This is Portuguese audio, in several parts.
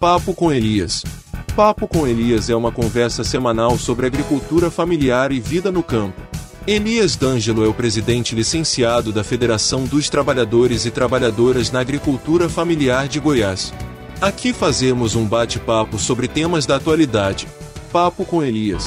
Papo com Elias. Papo com Elias é uma conversa semanal sobre agricultura familiar e vida no campo. Elias D'Angelo é o presidente licenciado da Federação dos Trabalhadores e Trabalhadoras na Agricultura Familiar de Goiás. Aqui fazemos um bate-papo sobre temas da atualidade. Papo com Elias.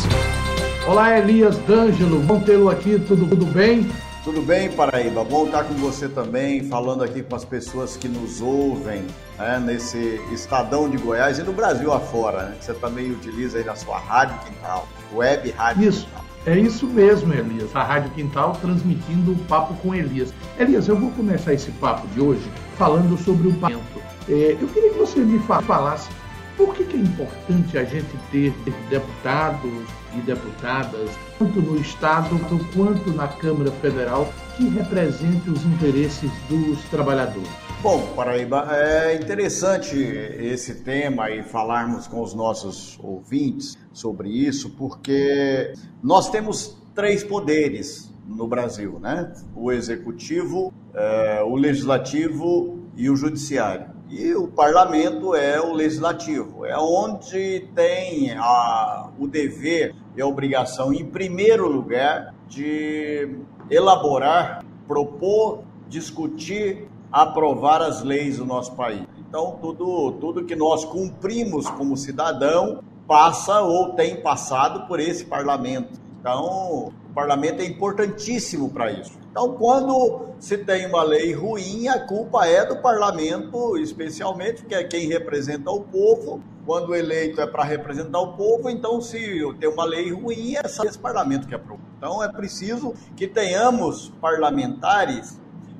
Olá, Elias D'Angelo, bom tê-lo aqui, tudo, tudo bem? Tudo bem, Paraíba? Bom estar com você também, falando aqui com as pessoas que nos ouvem né, nesse estadão de Goiás e no Brasil afora, né, que você também utiliza aí na sua Rádio Quintal, Web Rádio Isso. Quintal. É isso mesmo, Elias. A Rádio Quintal transmitindo o papo com Elias. Elias, eu vou começar esse papo de hoje falando sobre o parlamento. É, eu queria que você me falasse por que, que é importante a gente ter deputados e deputadas, tanto no Estado quanto na Câmara Federal, que represente os interesses dos trabalhadores? Bom, Paraíba, é interessante esse tema e falarmos com os nossos ouvintes sobre isso, porque nós temos três poderes no Brasil, né? O executivo, é, o legislativo e o judiciário. E o parlamento é o legislativo, é onde tem a, o dever e a obrigação, em primeiro lugar, de elaborar, propor, discutir, aprovar as leis do nosso país. Então, tudo, tudo que nós cumprimos como cidadão passa ou tem passado por esse parlamento. Então, o parlamento é importantíssimo para isso. Então, quando se tem uma lei ruim, a culpa é do parlamento, especialmente, que é quem representa o povo. Quando eleito é para representar o povo, então, se tem uma lei ruim, é esse parlamento que aprova. Então, é preciso que tenhamos parlamentares,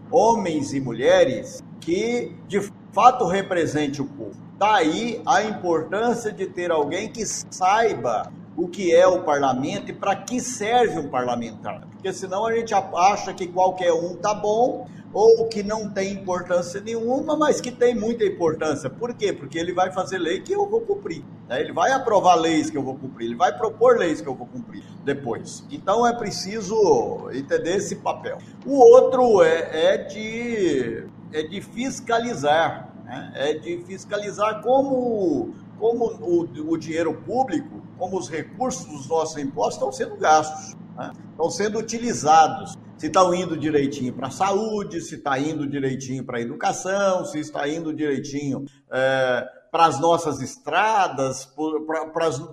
homens e mulheres, que de fato represente o povo. Daí a importância de ter alguém que saiba o que é o parlamento e para que serve um parlamentar. Porque senão a gente acha que qualquer um tá bom ou que não tem importância nenhuma, mas que tem muita importância. Por quê? Porque ele vai fazer lei que eu vou cumprir. Né? Ele vai aprovar leis que eu vou cumprir, ele vai propor leis que eu vou cumprir depois. Então é preciso entender esse papel. O outro é, é de, é de fiscalizar. Né? É de fiscalizar como, como o, o dinheiro público como os recursos dos nossos impostos estão sendo gastos, né? estão sendo utilizados. Se estão indo direitinho para a saúde, se está indo direitinho para a educação, se está indo direitinho é, para as nossas estradas,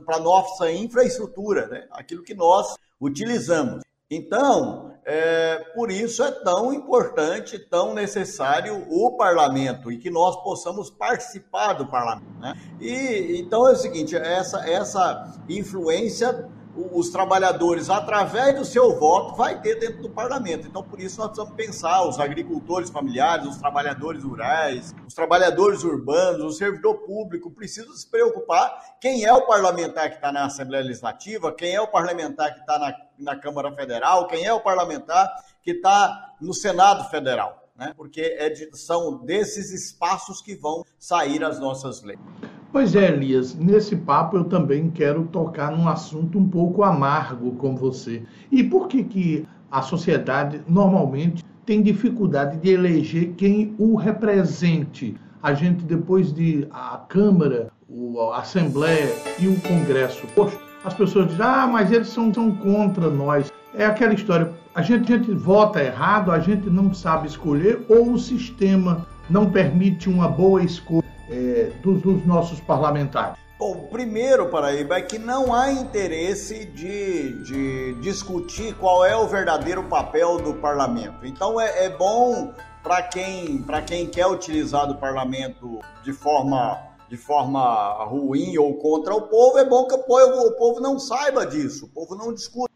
para a nossa infraestrutura, né? aquilo que nós utilizamos. Então, é, por isso é tão importante, tão necessário o parlamento e que nós possamos participar do parlamento. Né? E então é o seguinte: essa, essa influência os trabalhadores, através do seu voto, vai ter dentro do parlamento. Então, por isso, nós precisamos pensar os agricultores familiares, os trabalhadores rurais, os trabalhadores urbanos, o servidor público, precisam se preocupar quem é o parlamentar que está na Assembleia Legislativa, quem é o parlamentar que está na, na Câmara Federal, quem é o parlamentar que está no Senado Federal. Né? Porque é de, são desses espaços que vão sair as nossas leis. Pois é, Elias, nesse papo eu também quero tocar num assunto um pouco amargo com você. E por que, que a sociedade normalmente tem dificuldade de eleger quem o represente? A gente, depois de a Câmara, a Assembleia e o Congresso, as pessoas dizem, ah, mas eles são, contra nós. É aquela história, a gente, a gente vota errado, a gente não sabe escolher, ou o sistema não permite uma boa escolha é, dos, dos, nossos parlamentares? Bom, primeiro, Paraíba, é que não há interesse de, de discutir qual é o verdadeiro papel do parlamento. Então é, é bom para quem, quem quer utilizar do parlamento de forma, de forma ruim ou contra o povo, é bom que o povo, o povo não saiba disso, o povo não discuta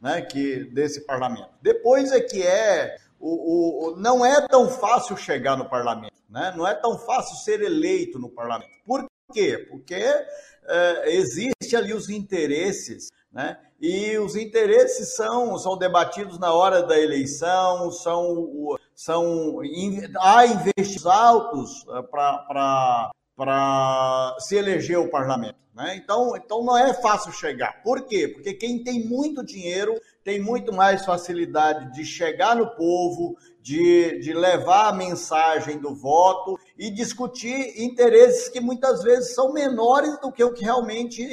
né, que, desse parlamento. Depois é que é o, o, não é tão fácil chegar no parlamento, né? não é tão fácil ser eleito no parlamento. Por quê? Porque é, existe ali os interesses, né? e os interesses são, são debatidos na hora da eleição, são, são há investimentos altos é, para se eleger o parlamento. Né? Então, então não é fácil chegar. Por quê? Porque quem tem muito dinheiro tem muito mais facilidade de chegar no povo, de, de levar a mensagem do voto e discutir interesses que muitas vezes são menores do que o que realmente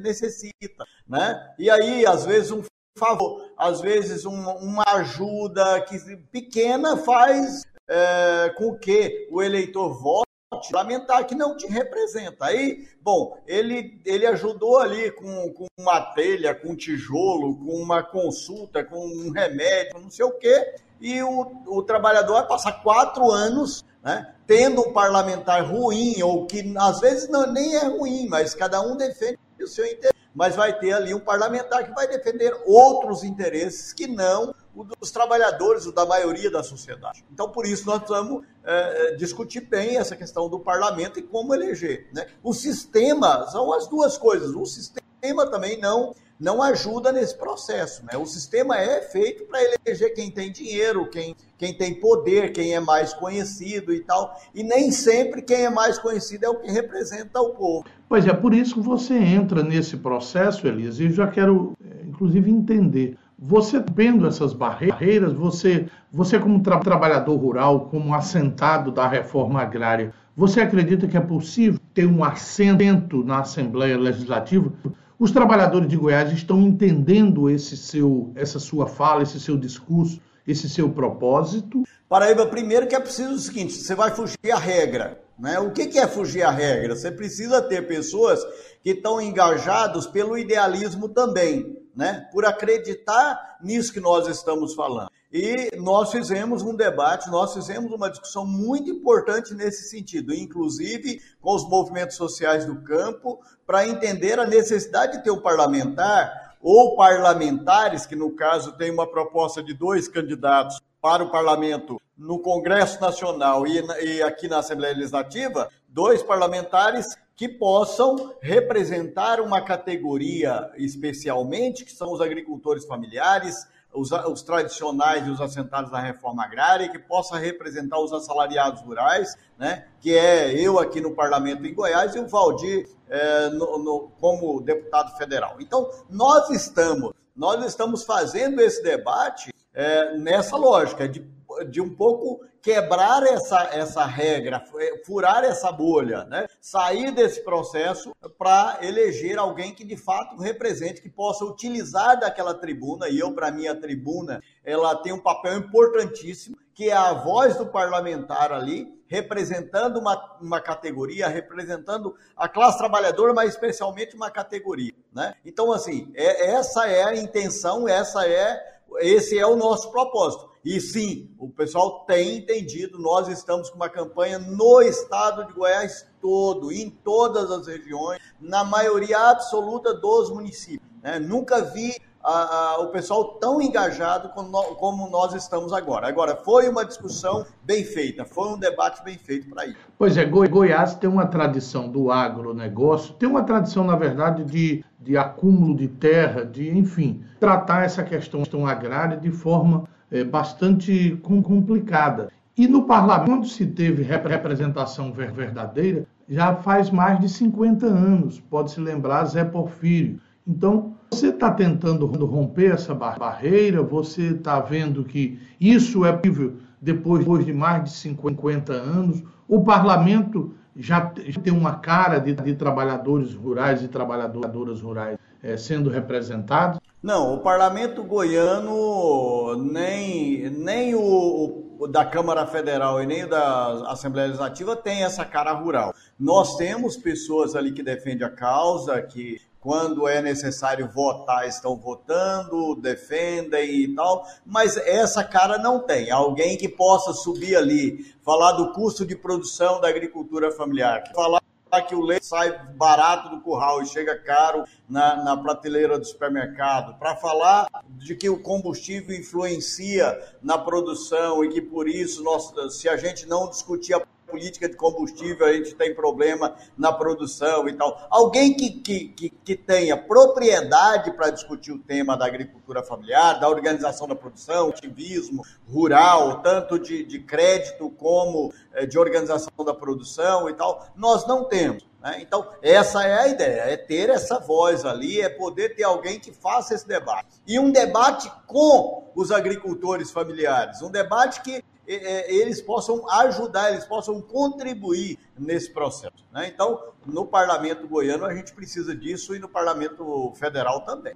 necessita. Né? E aí, às vezes, um favor, às vezes uma, uma ajuda que, pequena faz é, com que o eleitor vote lamentar que não te representa. Aí, bom, ele, ele ajudou ali com, com uma telha, com um tijolo, com uma consulta, com um remédio, não sei o quê, e o, o trabalhador vai passar quatro anos né, tendo um parlamentar ruim, ou que às vezes não, nem é ruim, mas cada um defende o seu interesse. Mas vai ter ali um parlamentar que vai defender outros interesses que não o dos trabalhadores, o da maioria da sociedade. Então, por isso, nós vamos é, é, discutir bem essa questão do parlamento e como eleger. Né? O sistema, são as duas coisas. O sistema também não não ajuda nesse processo. Né? O sistema é feito para eleger quem tem dinheiro, quem, quem tem poder, quem é mais conhecido e tal. E nem sempre quem é mais conhecido é o que representa o povo. Pois é, por isso que você entra nesse processo, Elias, e já quero, é, inclusive, entender. Você vendo essas barreiras, você, você como tra trabalhador rural, como assentado da reforma agrária, você acredita que é possível ter um assento na Assembleia Legislativa? Os trabalhadores de Goiás estão entendendo esse seu, essa sua fala, esse seu discurso, esse seu propósito? Paraíba, primeiro que é preciso o seguinte: você vai fugir à regra. Né? O que é fugir à regra? Você precisa ter pessoas que estão engajados pelo idealismo também, né? por acreditar nisso que nós estamos falando. E nós fizemos um debate, nós fizemos uma discussão muito importante nesse sentido, inclusive com os movimentos sociais do campo, para entender a necessidade de ter um parlamentar ou parlamentares, que no caso tem uma proposta de dois candidatos para o parlamento no Congresso Nacional e, e aqui na Assembleia Legislativa, dois parlamentares que possam representar uma categoria especialmente, que são os agricultores familiares, os, os, tradicionais e os assentados da reforma agrária, que possa representar os assalariados rurais, né? que é eu aqui no parlamento em Goiás e o Valdir é, no, no, como deputado federal. Então, nós estamos, nós estamos fazendo esse debate é, nessa lógica de, de um pouco quebrar essa, essa regra, furar essa bolha, né? sair desse processo para eleger alguém que de fato represente, que possa utilizar daquela tribuna, e eu, para mim, a tribuna, ela tem um papel importantíssimo, que é a voz do parlamentar ali, representando uma, uma categoria, representando a classe trabalhadora, mas especialmente uma categoria. Né? Então, assim, é, essa é a intenção, essa é, esse é o nosso propósito. E sim, o pessoal tem entendido, nós estamos com uma campanha no estado de Goiás todo, em todas as regiões, na maioria absoluta dos municípios. Né? Nunca vi a, a, o pessoal tão engajado como, como, nós estamos agora. Agora, foi uma discussão bem feita, foi um debate bem feito para isso. Pois é, Goiás tem uma tradição do agronegócio, tem uma tradição, na verdade, de, de acúmulo de terra, de, enfim, tratar essa questão agrária de forma é, bastante complicada. E no parlamento, quando se teve representação verdadeira, já faz mais de 50 anos, pode-se lembrar Zé Porfírio. Então, você está tentando romper essa barreira, você está vendo que isso é possível depois de mais de 50 anos. O parlamento já tem uma cara de, de trabalhadores rurais e trabalhadoras rurais é, sendo representados. Não, o parlamento goiano, nem, nem o, o, da Câmara Federal e nem o da Assembleia Legislativa tem essa cara rural. Nós temos pessoas ali que defendem a causa, que quando é necessário votar, estão votando, defendem e tal, mas essa cara não tem. Alguém que possa subir ali, falar do custo de produção da agricultura familiar, falar que o leite sai barato do curral e chega caro na, na prateleira do supermercado, para falar de que o combustível influencia na produção e que por isso, nós, se a gente não discutir a política de combustível, a gente tem problema na produção e tal. Alguém que, que, que, que tenha propriedade para discutir o tema da agricultura familiar, da organização da produção, ativismo rural, tanto de, de crédito como eh, de organização da produção e tal, nós não temos. Né? Então, essa é a ideia, é ter essa voz ali, é poder ter alguém que faça esse debate. E um debate com os agricultores familiares, um debate que eles possam ajudar, eles possam contribuir nesse processo. Né? Então, no parlamento goiano a gente precisa disso e no parlamento federal também.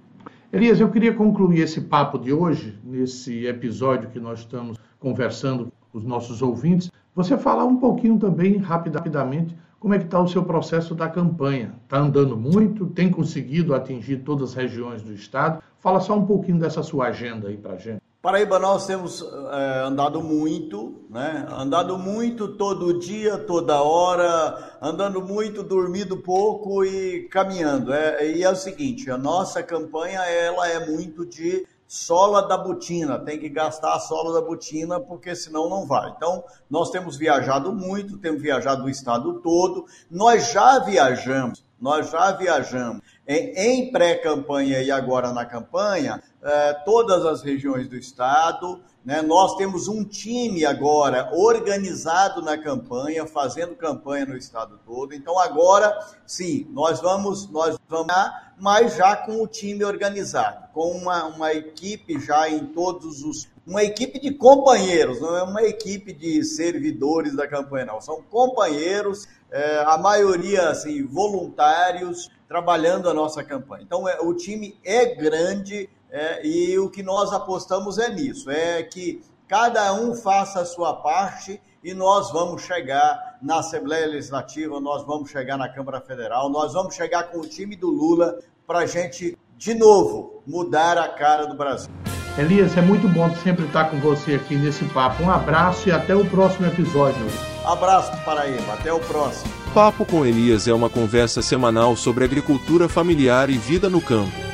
Elias, eu queria concluir esse papo de hoje, nesse episódio que nós estamos conversando com os nossos ouvintes. Você falar um pouquinho também, rapidamente, como é que está o seu processo da campanha? Está andando muito? Tem conseguido atingir todas as regiões do estado? Fala só um pouquinho dessa sua agenda aí para gente. Paraíba, nós temos é, andado muito, né? Andado muito todo dia, toda hora, andando muito, dormindo pouco e caminhando. É, e é o seguinte, a nossa campanha ela é muito de sola da botina, tem que gastar a sola da botina, porque senão não vai. Então, nós temos viajado muito, temos viajado o estado todo, nós já viajamos, nós já viajamos em, pré-campanha e agora na campanha, eh, todas as regiões do estado. Né? Nós temos um time agora organizado na campanha, fazendo campanha no estado todo. Então agora, sim, nós vamos, nós vamos, mas já com o time organizado, com uma, uma equipe já em todos os uma equipe de companheiros, não é uma equipe de servidores da campanha, não. São companheiros, é, a maioria assim, voluntários, trabalhando a nossa campanha. Então, é, o time é grande é, e o que nós apostamos é nisso, é que cada um faça a sua parte e nós vamos chegar na Assembleia Legislativa, nós vamos chegar na Câmara Federal, nós vamos chegar com o time do Lula para a gente, de novo, mudar a cara do Brasil. Elias, é muito bom sempre estar com você aqui nesse papo. Um abraço e até o próximo episódio. Abraço, Paraíba. Até o próximo. Papo com Elias é uma conversa semanal sobre agricultura familiar e vida no campo.